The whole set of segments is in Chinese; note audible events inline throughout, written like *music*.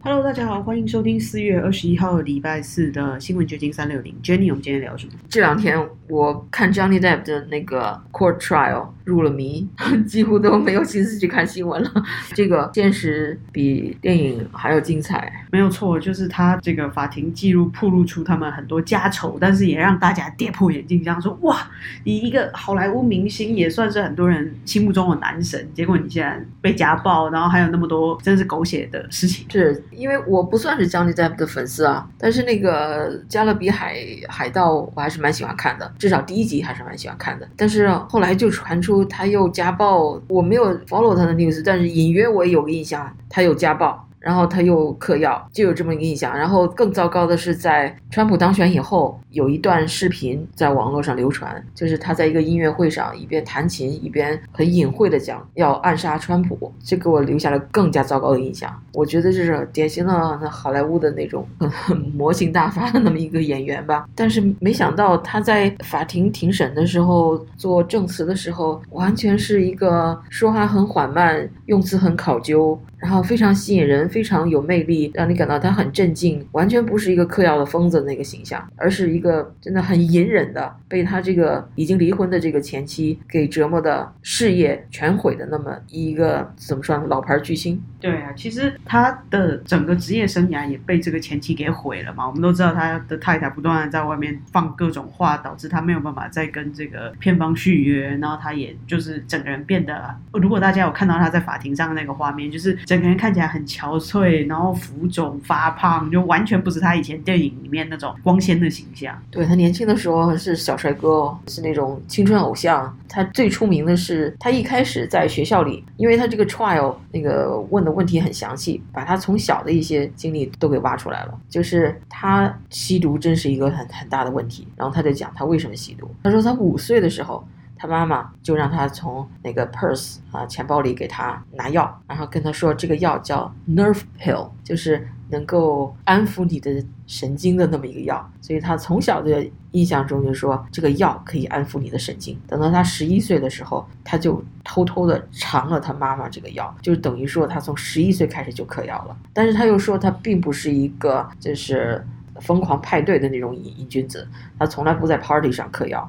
Hello，大家好，欢迎收听四月二十一号礼拜四的新闻掘金三六零。Jenny，我们今天聊什么？这两天我看 Johnny Depp 的那个 Court Trial 入了迷，*laughs* 几乎都没有心思去看新闻了。*laughs* 这个现实比电影还要精彩。没有错，就是他这个法庭记录曝露出他们很多家丑，但是也让大家跌破眼镜，这样说哇，你一个好莱坞明星，也算是很多人心目中的男神，结果你现在被家暴，然后还有那么多真是狗血的事情。是因为我不算是 Johnny Depp 的粉丝啊，但是那个《加勒比海海盗》我还是蛮喜欢看的，至少第一集还是蛮喜欢看的。但是后来就传出他又家暴，我没有 follow 他的 news，但是隐约我有个印象，他有家暴。然后他又嗑药，就有这么一个印象。然后更糟糕的是，在川普当选以后，有一段视频在网络上流传，就是他在一个音乐会上一边弹琴一边很隐晦的讲要暗杀川普，这给我留下了更加糟糕的印象。我觉得这是典型的那好莱坞的那种魔性大发的那么一个演员吧。但是没想到他在法庭庭审的时候做证词的时候，完全是一个说话很缓慢，用词很考究。然后非常吸引人，非常有魅力，让你感到他很镇静，完全不是一个嗑药的疯子那个形象，而是一个真的很隐忍的，被他这个已经离婚的这个前妻给折磨的事业全毁的那么一个怎么说呢？老牌巨星。对啊，其实他的整个职业生涯也被这个前妻给毁了嘛。我们都知道他的太太不断的在外面放各种话，导致他没有办法再跟这个片方续约，然后他也就是整个人变得，如果大家有看到他在法庭上的那个画面，就是。整个人看起来很憔悴，然后浮肿发胖，就完全不是他以前电影里面那种光鲜的形象。对他年轻的时候是小帅哥，是那种青春偶像。他最出名的是他一开始在学校里，因为他这个 trial 那个问的问题很详细，把他从小的一些经历都给挖出来了。就是他吸毒真是一个很很大的问题，然后他就讲他为什么吸毒。他说他五岁的时候。他妈妈就让他从那个 purse 啊钱包里给他拿药，然后跟他说这个药叫 nerve pill，就是能够安抚你的神经的那么一个药。所以他从小的印象中就说这个药可以安抚你的神经。等到他十一岁的时候，他就偷偷的尝了他妈妈这个药，就等于说他从十一岁开始就嗑药了。但是他又说他并不是一个就是疯狂派对的那种瘾瘾君子，他从来不在 party 上嗑药。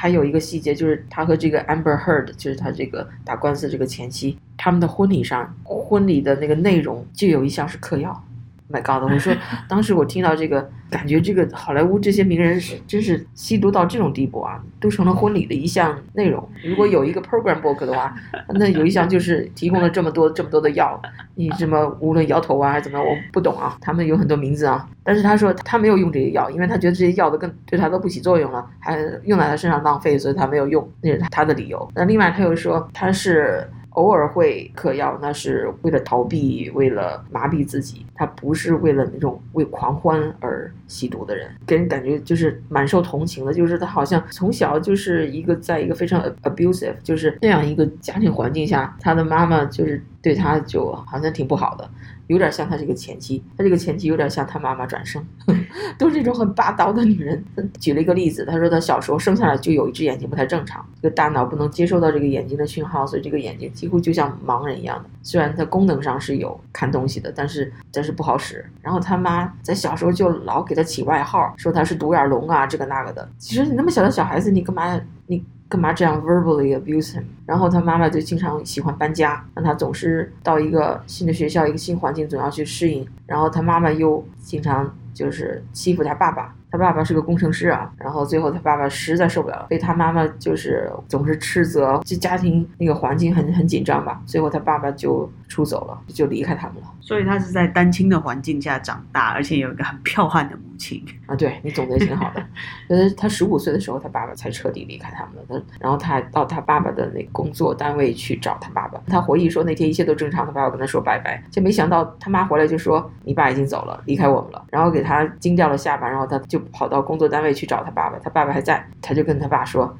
还有一个细节，就是他和这个 Amber Heard，就是他这个打官司这个前妻，他们的婚礼上，婚礼的那个内容就有一项是嗑药。My God！我说，*laughs* 当时我听到这个，感觉这个好莱坞这些名人是真是吸毒到这种地步啊，都成了婚礼的一项内容。如果有一个 program book 的话，那有一项就是提供了这么多这么多的药，你什么无论摇头啊还是怎么样，我不懂啊。他们有很多名字啊，但是他说他没有用这些药，因为他觉得这些药都跟对他都不起作用了，还用在他身上浪费，所以他没有用，那是他的理由。那另外他又说他是。偶尔会嗑药，那是为了逃避，为了麻痹自己。他不是为了那种为狂欢而吸毒的人，给人感觉就是蛮受同情的。就是他好像从小就是一个在一个非常 abusive，就是那样一个家庭环境下，他的妈妈就是对他就好像挺不好的。有点像他这个前妻，他这个前妻有点像他妈妈转生，*laughs* 都是这种很霸道的女人。举了一个例子，他说他小时候生下来就有一只眼睛不太正常，这个大脑不能接收到这个眼睛的讯号，所以这个眼睛几乎就像盲人一样的。虽然它功能上是有看东西的，但是但是不好使。然后他妈在小时候就老给他起外号，说他是独眼龙啊，这个那个的。其实你那么小的小孩子，你干嘛你？干嘛这样 verbally abuse him？然后他妈妈就经常喜欢搬家，让他总是到一个新的学校、一个新环境，总要去适应。然后他妈妈又经常就是欺负他爸爸。他爸爸是个工程师啊，然后最后他爸爸实在受不了，了被他妈妈就是总是斥责，这家庭那个环境很很紧张吧。最后他爸爸就出走了，就离开他们了。所以他是在单亲的环境下长大，而且有一个很彪悍的母亲啊。对你总结挺好的。呃，他十五岁的时候，他爸爸才彻底离开他们了。他然后他还到他爸爸的那个工作单位去找他爸爸。他回忆说那天一切都正常，他爸爸跟他说拜拜，就没想到他妈回来就说你爸已经走了，离开我们了，然后给他他惊掉了下巴，然后他就。跑到工作单位去找他爸爸，他爸爸还在，他就跟他爸说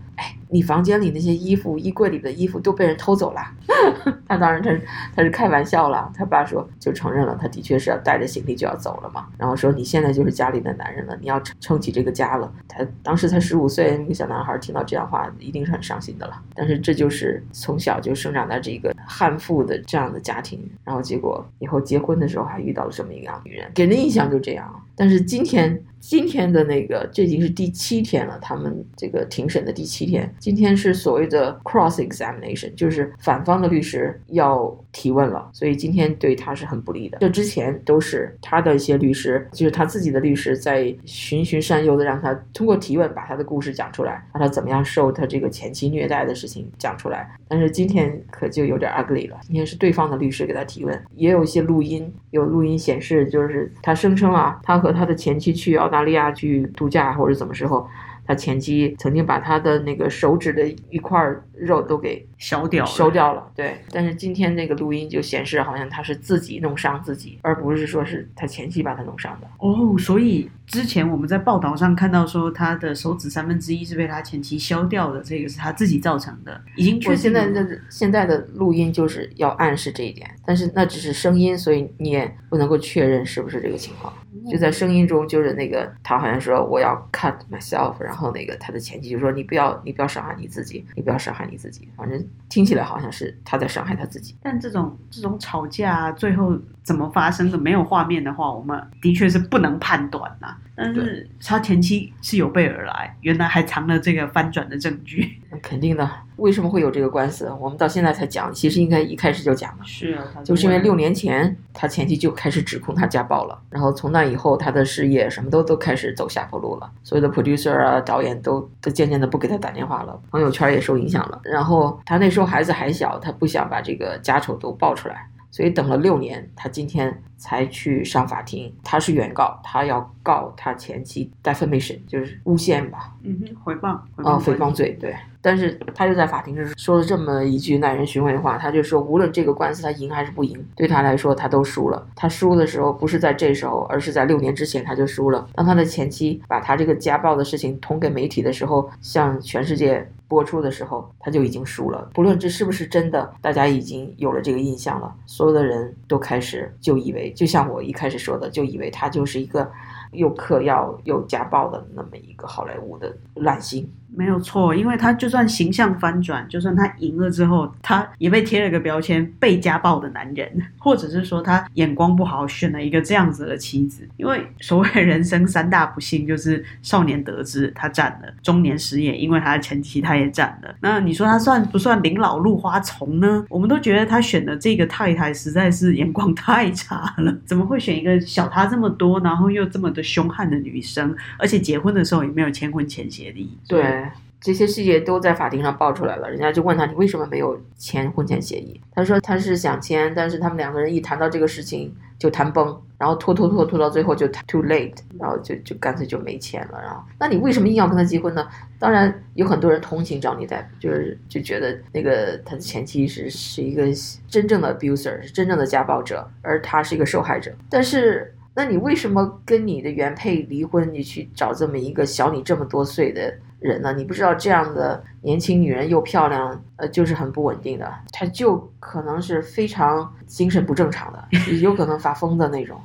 你房间里那些衣服，衣柜里的衣服都被人偷走了。*laughs* 他当然他他是开玩笑了。他爸说就承认了，他的确是要带着行李就要走了嘛。然后说你现在就是家里的男人了，你要撑撑起这个家了。他当时才十五岁，那个小男孩听到这样话一定是很伤心的了。但是这就是从小就生长在这个悍妇的这样的家庭，然后结果以后结婚的时候还遇到了这么一个女人，给人印象就这样。但是今天。今天的那个，这已经是第七天了。他们这个庭审的第七天，今天是所谓的 cross examination，就是反方的律师要提问了，所以今天对他是很不利的。这之前都是他的一些律师，就是他自己的律师在循循善诱的让他通过提问把他的故事讲出来，让他怎么样受他这个前妻虐待的事情讲出来。但是今天可就有点 ugly 了，今天是对方的律师给他提问，也有一些录音，有录音显示，就是他声称啊，他和他的前妻去澳澳大利亚去度假或者怎么时候。他前妻曾经把他的那个手指的一块肉都给削掉，消掉了。对，但是今天那个录音就显示，好像他是自己弄伤自己，而不是说是他前妻把他弄伤的。哦，所以之前我们在报道上看到说，他的手指三分之一是被他前妻削掉的，这个是他自己造成的，已经确现在的现在的录音就是要暗示这一点，但是那只是声音，所以你也不能够确认是不是这个情况。就在声音中，就是那个他好像说我要 cut myself，然后那个他的前妻就说你不要你不要伤害你自己，你不要伤害你自己，反正听起来好像是他在伤害他自己。但这种这种吵架最后怎么发生的，没有画面的话，我们的确是不能判断呐。但是他前妻是有备而来，原来还藏了这个翻转的证据。*laughs* 肯定的，为什么会有这个官司？我们到现在才讲，其实应该一开始就讲了。是啊，就是因为六年前他前妻就开始指控他家暴了，然后从那以后他的事业什么都都开始走下坡路了，所有的 producer 啊导演都都渐渐的不给他打电话了，朋友圈也受影响了。然后他那时候孩子还小，他不想把这个家丑都爆出来。所以等了六年，他今天才去上法庭。他是原告，他要告他前妻 defamation，就是诬陷吧？嗯哼，诽谤。哦，诽谤罪，对。但是他就在法庭上说了这么一句耐人寻味的话，他就说，无论这个官司他赢还是不赢，对他来说他都输了。他输的时候不是在这时候，而是在六年之前他就输了。当他的前妻把他这个家暴的事情捅给媒体的时候，向全世界。播出的时候，他就已经输了。不论这是不是真的，大家已经有了这个印象了。所有的人都开始就以为，就像我一开始说的，就以为他就是一个又嗑药又家暴的那么一个好莱坞的烂星。没有错，因为他就算形象翻转，就算他赢了之后，他也被贴了个标签——被家暴的男人，*laughs* 或者是说他眼光不好，选了一个这样子的妻子。因为所谓人生三大不幸，就是少年得志他占了，中年失业，因为他的前妻他也占了。那你说他算不算临老入花丛呢？我们都觉得他选的这个太太实在是眼光太差了，怎么会选一个小他这么多，然后又这么的凶悍的女生，而且结婚的时候也没有签婚前协议？对。这些细节都在法庭上爆出来了，人家就问他你为什么没有签婚前协议？他说他是想签，但是他们两个人一谈到这个事情就谈崩，然后拖拖拖拖到最后就 too late，然后就就干脆就没签了。然后那你为什么硬要跟他结婚呢？当然有很多人同情张丽代，就是就觉得那个他的前妻是是一个真正的 abuser，是真正的家暴者，而他是一个受害者。但是那你为什么跟你的原配离婚？你去找这么一个小你这么多岁的？人呢？你不知道这样的年轻女人又漂亮，呃，就是很不稳定的，她就可能是非常精神不正常的，有可能发疯的那种。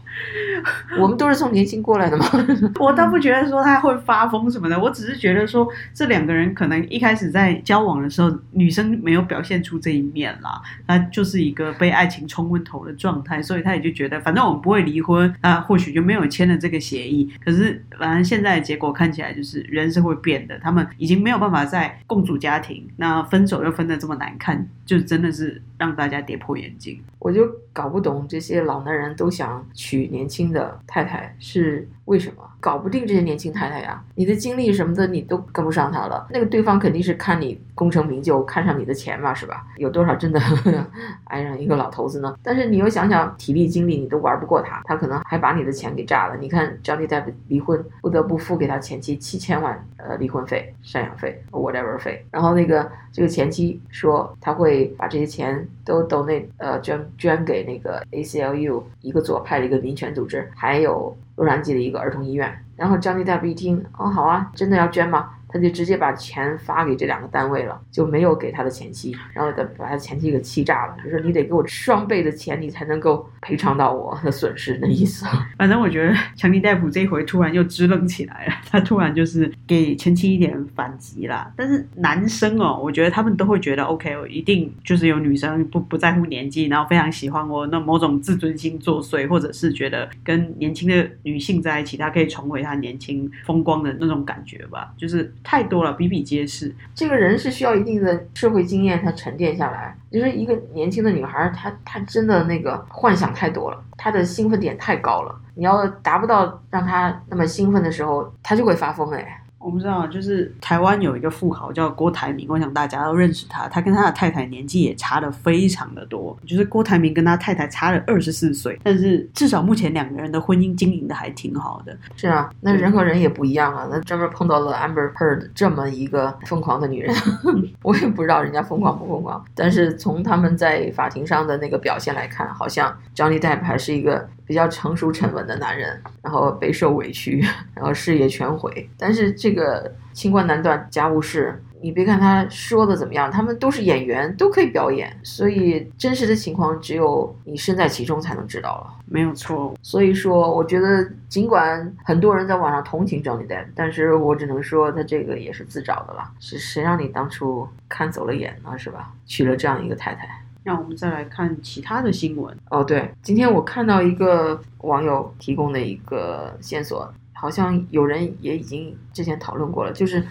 *laughs* 我们都是从年轻过来的嘛。*laughs* 我倒不觉得说她会发疯什么的，我只是觉得说这两个人可能一开始在交往的时候，女生没有表现出这一面啦，她就是一个被爱情冲昏头的状态，所以她也就觉得反正我们不会离婚，那或许就没有签了这个协议。可是反正现在的结果看起来就是人是会变的。他们已经没有办法再共组家庭，那分手又分的这么难看，就真的是让大家跌破眼镜。我就搞不懂这些老男人都想娶年轻的太太是。为什么搞不定这些年轻太太呀？你的精力什么的你都跟不上他了。那个对方肯定是看你功成名就，看上你的钱嘛，是吧？有多少真的 *laughs* 爱上一个老头子呢？但是你又想想体力精力，你都玩不过他，他可能还把你的钱给炸了。你看张丽代离婚，不得不付给他前妻七千万呃离婚费、赡养费、whatever 费。然后那个这个前妻说他会把这些钱都都那呃捐捐给那个 ACLU 一个左派的一个民权组织，还有。洛杉矶的一个儿童医院，然后 Johnny Depp 一听，哦，好啊，真的要捐吗？他就直接把钱发给这两个单位了，就没有给他的前妻，然后他把他前妻给气炸了，就说你得给我双倍的钱，你才能够赔偿到我的损失的意思。反正我觉得强尼戴普这回突然又支棱起来了，他突然就是给前妻一点反击啦。但是男生哦，我觉得他们都会觉得 OK，我一定就是有女生不不在乎年纪，然后非常喜欢我，那某种自尊心作祟，或者是觉得跟年轻的女性在一起，他可以重回他年轻风光的那种感觉吧，就是太多了，比比皆是。这个人是需要一定的社会经验，才沉淀下来。就是一个年轻的女孩，她她真的那个幻想太多了，她的兴奋点太高了。你要达不到让她那么兴奋的时候，她就会发疯哎。我不知道，就是台湾有一个富豪叫郭台铭，我想大家都认识他。他跟他的太太年纪也差的非常的多，就是郭台铭跟他太太差了二十四岁，但是至少目前两个人的婚姻经营的还挺好的。是啊，那人和人也不一样啊。那专门碰到了 Amber Heard 这么一个疯狂的女人，*laughs* 我也不知道人家疯狂不疯狂。但是从他们在法庭上的那个表现来看，好像 Johnny Depp 还是一个比较成熟沉稳的男人，然后备受委屈，然后事业全毁。但是这个清官难断家务事，你别看他说的怎么样，他们都是演员，都可以表演，所以真实的情况只有你身在其中才能知道了。没有错，所以说，我觉得尽管很多人在网上同情 Johnny Depp，但是我只能说他这个也是自找的了。是谁让你当初看走了眼呢？是吧？娶了这样一个太太。让我们再来看其他的新闻。哦，对，今天我看到一个网友提供的一个线索，好像有人也已经之前讨论过了，就是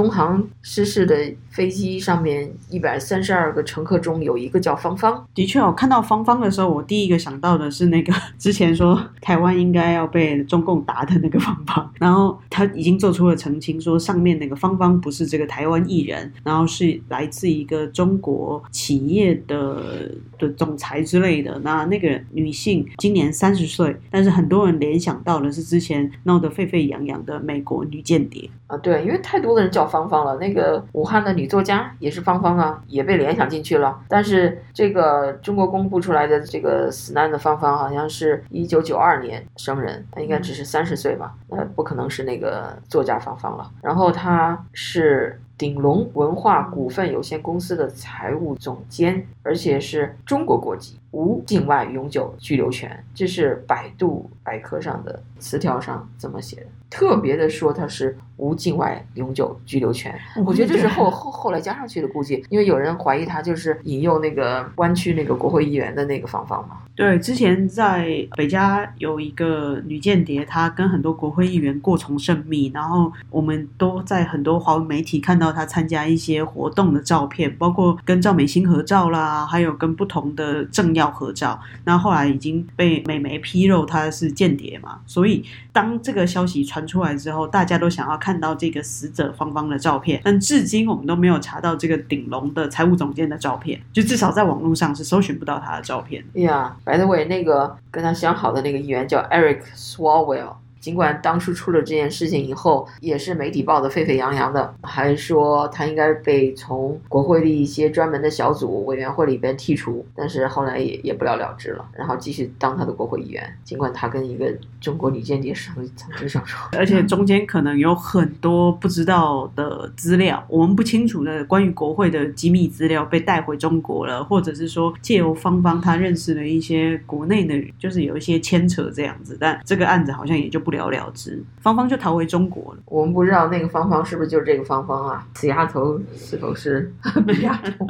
东航失事的飞机上面一百三十二个乘客中有一个叫芳芳。的确，我看到芳芳的时候，我第一个想到的是那个 *laughs* 之前说台湾应该要被中共打的那个芳芳，然后他已经做出了澄清，说上面那个芳芳不是这个台湾艺人，然后是来自一个中国企业的的总裁之类的。那那个女性今年三十岁，但是很多人联想到的是之前闹得沸沸扬扬的美国女间谍。啊，对，因为太多的人叫芳芳了。那个武汉的女作家也是芳芳啊，也被联想进去了。但是这个中国公布出来的这个死难的芳芳，好像是一九九二年生人，她应该只是三十岁吧？那不可能是那个作家芳芳了。然后她是鼎龙文化股份有限公司的财务总监，而且是中国国籍，无境外永久居留权。这是百度百科上的词条上怎么写的？特别的说他是无境外永久居留权，我觉得这是后后后来加上去的，估计因为有人怀疑他就是引诱那个湾区那个国会议员的那个芳芳嘛。对，之前在北加有一个女间谍，她跟很多国会议员过从甚密，然后我们都在很多华文媒体看到她参加一些活动的照片，包括跟赵美心合照啦，还有跟不同的政要合照。那后来已经被美媒披露她是间谍嘛，所以当这个消息传出来之后，大家都想要看到这个死者芳芳的照片，但至今我们都没有查到这个鼎龙的财务总监的照片，就至少在网络上是搜寻不到他的照片。哎呀，by the way，那个跟他相好的那个议员叫 Eric Swalwell。尽管当初出了这件事情以后，也是媒体报的沸沸扬扬的，还说他应该被从国会的一些专门的小组委员会里边剔除，但是后来也也不了了之了，然后继续当他的国会议员。尽管他跟一个中国女间谍曾曾经上床，而且中间可能有很多不知道的资料，我们不清楚的关于国会的机密资料被带回中国了，或者是说借由芳芳他认识了一些国内的人，就是有一些牵扯这样子，但这个案子好像也就不了了之，芳芳就逃回中国了。我们不知道那个芳芳是不是就是这个芳芳啊？死丫头是否是本丫头？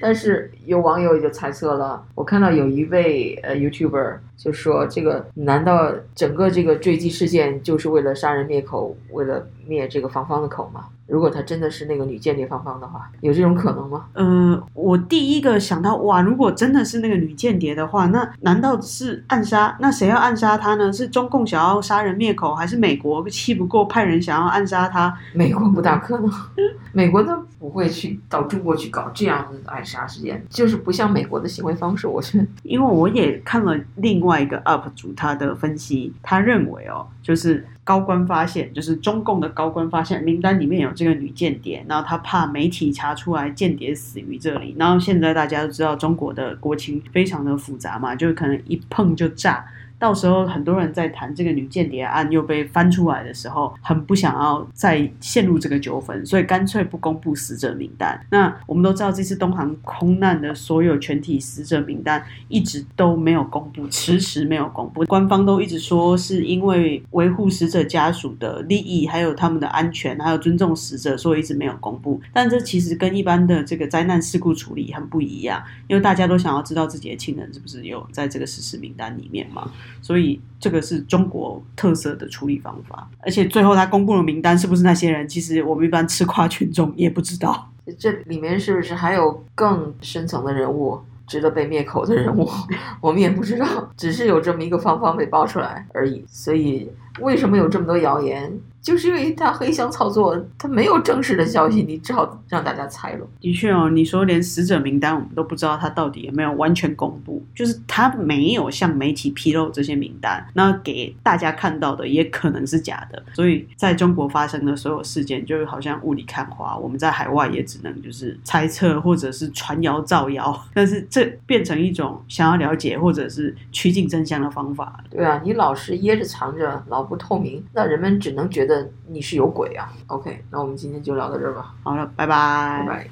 但是有网友也就猜测了，我看到有一位呃 YouTuber 就说，这个难道整个这个坠机事件就是为了杀人灭口，为了灭这个芳芳的口吗？如果她真的是那个女间谍芳芳的话，有这种可能吗？呃，我第一个想到，哇，如果真的是那个女间谍的话，那难道是暗杀？那谁要暗杀她呢？是中共想要杀人灭口，还是美国气不过派人想要暗杀她？美国不大可能，*laughs* 美国都不会去到中国去搞这样的暗杀事件，就是不像美国的行为方式。我觉得，因为我也看了另外外一个 UP 主他的分析，他认为哦，就是高官发现，就是中共的高官发现名单里面有这个女间谍，然后他怕媒体查出来间谍死于这里，然后现在大家都知道中国的国情非常的复杂嘛，就是可能一碰就炸。到时候很多人在谈这个女间谍案又被翻出来的时候，很不想要再陷入这个纠纷，所以干脆不公布死者名单。那我们都知道，这次东航空难的所有全体死者名单一直都没有公布，迟迟没有公布。官方都一直说是因为维护死者家属的利益，还有他们的安全，还有尊重死者，所以一直没有公布。但这其实跟一般的这个灾难事故处理很不一样，因为大家都想要知道自己的亲人是不是有在这个失事名单里面嘛，所以这个是中国特色的处理方法。而且最后他公布的名单，是不是那些人，其实我们一般吃瓜群众也不知道。这里面是不是还有更深层的人物，值得被灭口的人物？*laughs* 我们也不知道，只是有这么一个方方被爆出来而已。所以，为什么有这么多谣言？就是因为他黑箱操作，他没有正式的消息，你只好让大家猜了。的确哦，你说连死者名单我们都不知道他到底有没有完全公布，就是他没有向媒体披露这些名单，那给大家看到的也可能是假的。所以在中国发生的所有事件，就好像雾里看花，我们在海外也只能就是猜测或者是传谣造谣，但是这变成一种想要了解或者是趋近真相的方法。对啊，你老是掖着藏着，老不透明，那人们只能觉得。你是有鬼啊！OK，那我们今天就聊到这儿吧。好了，拜拜。拜拜。